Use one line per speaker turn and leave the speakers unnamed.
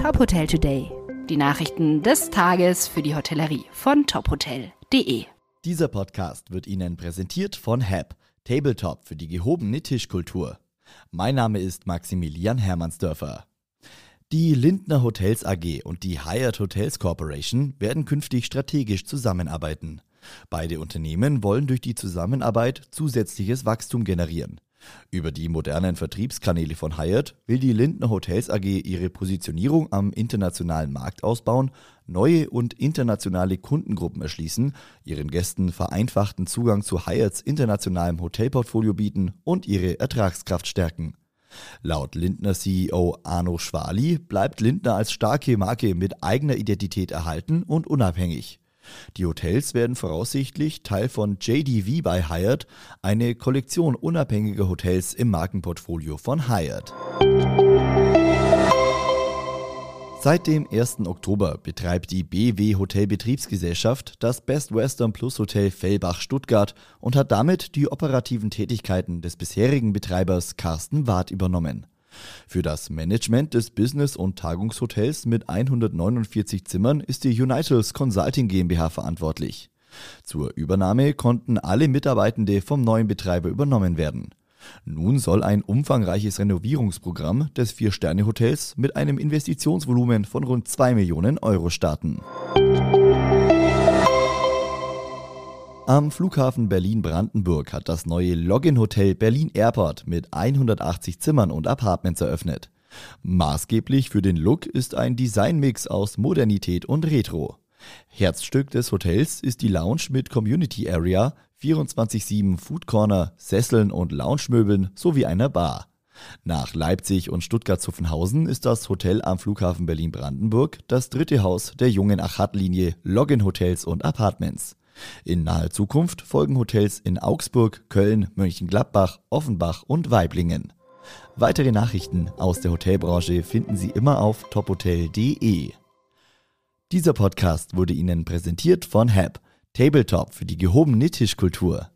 Top Hotel Today. Die Nachrichten des Tages für die Hotellerie von tophotel.de.
Dieser Podcast wird Ihnen präsentiert von HAP, Tabletop für die gehobene Tischkultur. Mein Name ist Maximilian Hermannsdörfer. Die Lindner Hotels AG und die Hyatt Hotels Corporation werden künftig strategisch zusammenarbeiten. Beide Unternehmen wollen durch die Zusammenarbeit zusätzliches Wachstum generieren. Über die modernen Vertriebskanäle von Hyatt will die Lindner Hotels AG ihre Positionierung am internationalen Markt ausbauen, neue und internationale Kundengruppen erschließen, ihren Gästen vereinfachten Zugang zu Hyatts internationalem Hotelportfolio bieten und ihre Ertragskraft stärken. Laut Lindner CEO Arno Schwali bleibt Lindner als starke Marke mit eigener Identität erhalten und unabhängig. Die Hotels werden voraussichtlich Teil von JDV bei Hyatt, eine Kollektion unabhängiger Hotels im Markenportfolio von Hyatt. Seit dem 1. Oktober betreibt die BW Hotelbetriebsgesellschaft das Best Western Plus Hotel Fellbach Stuttgart und hat damit die operativen Tätigkeiten des bisherigen Betreibers Carsten Ward übernommen. Für das Management des Business- und Tagungshotels mit 149 Zimmern ist die Unitals Consulting GmbH verantwortlich. Zur Übernahme konnten alle Mitarbeitende vom neuen Betreiber übernommen werden. Nun soll ein umfangreiches Renovierungsprogramm des Vier-Sterne-Hotels mit einem Investitionsvolumen von rund 2 Millionen Euro starten. Am Flughafen Berlin-Brandenburg hat das neue Login-Hotel Berlin Airport mit 180 Zimmern und Apartments eröffnet. Maßgeblich für den Look ist ein Designmix aus Modernität und Retro. Herzstück des Hotels ist die Lounge mit Community Area, 24-7 Food Corner, Sesseln und Loungemöbeln sowie einer Bar. Nach Leipzig und Stuttgart-Zuffenhausen ist das Hotel am Flughafen Berlin-Brandenburg das dritte Haus der jungen Achat-Linie Login Hotels und Apartments. In naher Zukunft folgen Hotels in Augsburg, Köln, Mönchengladbach, Offenbach und Weiblingen. Weitere Nachrichten aus der Hotelbranche finden Sie immer auf tophotel.de. Dieser Podcast wurde Ihnen präsentiert von HAP, Tabletop für die gehobene Tischkultur.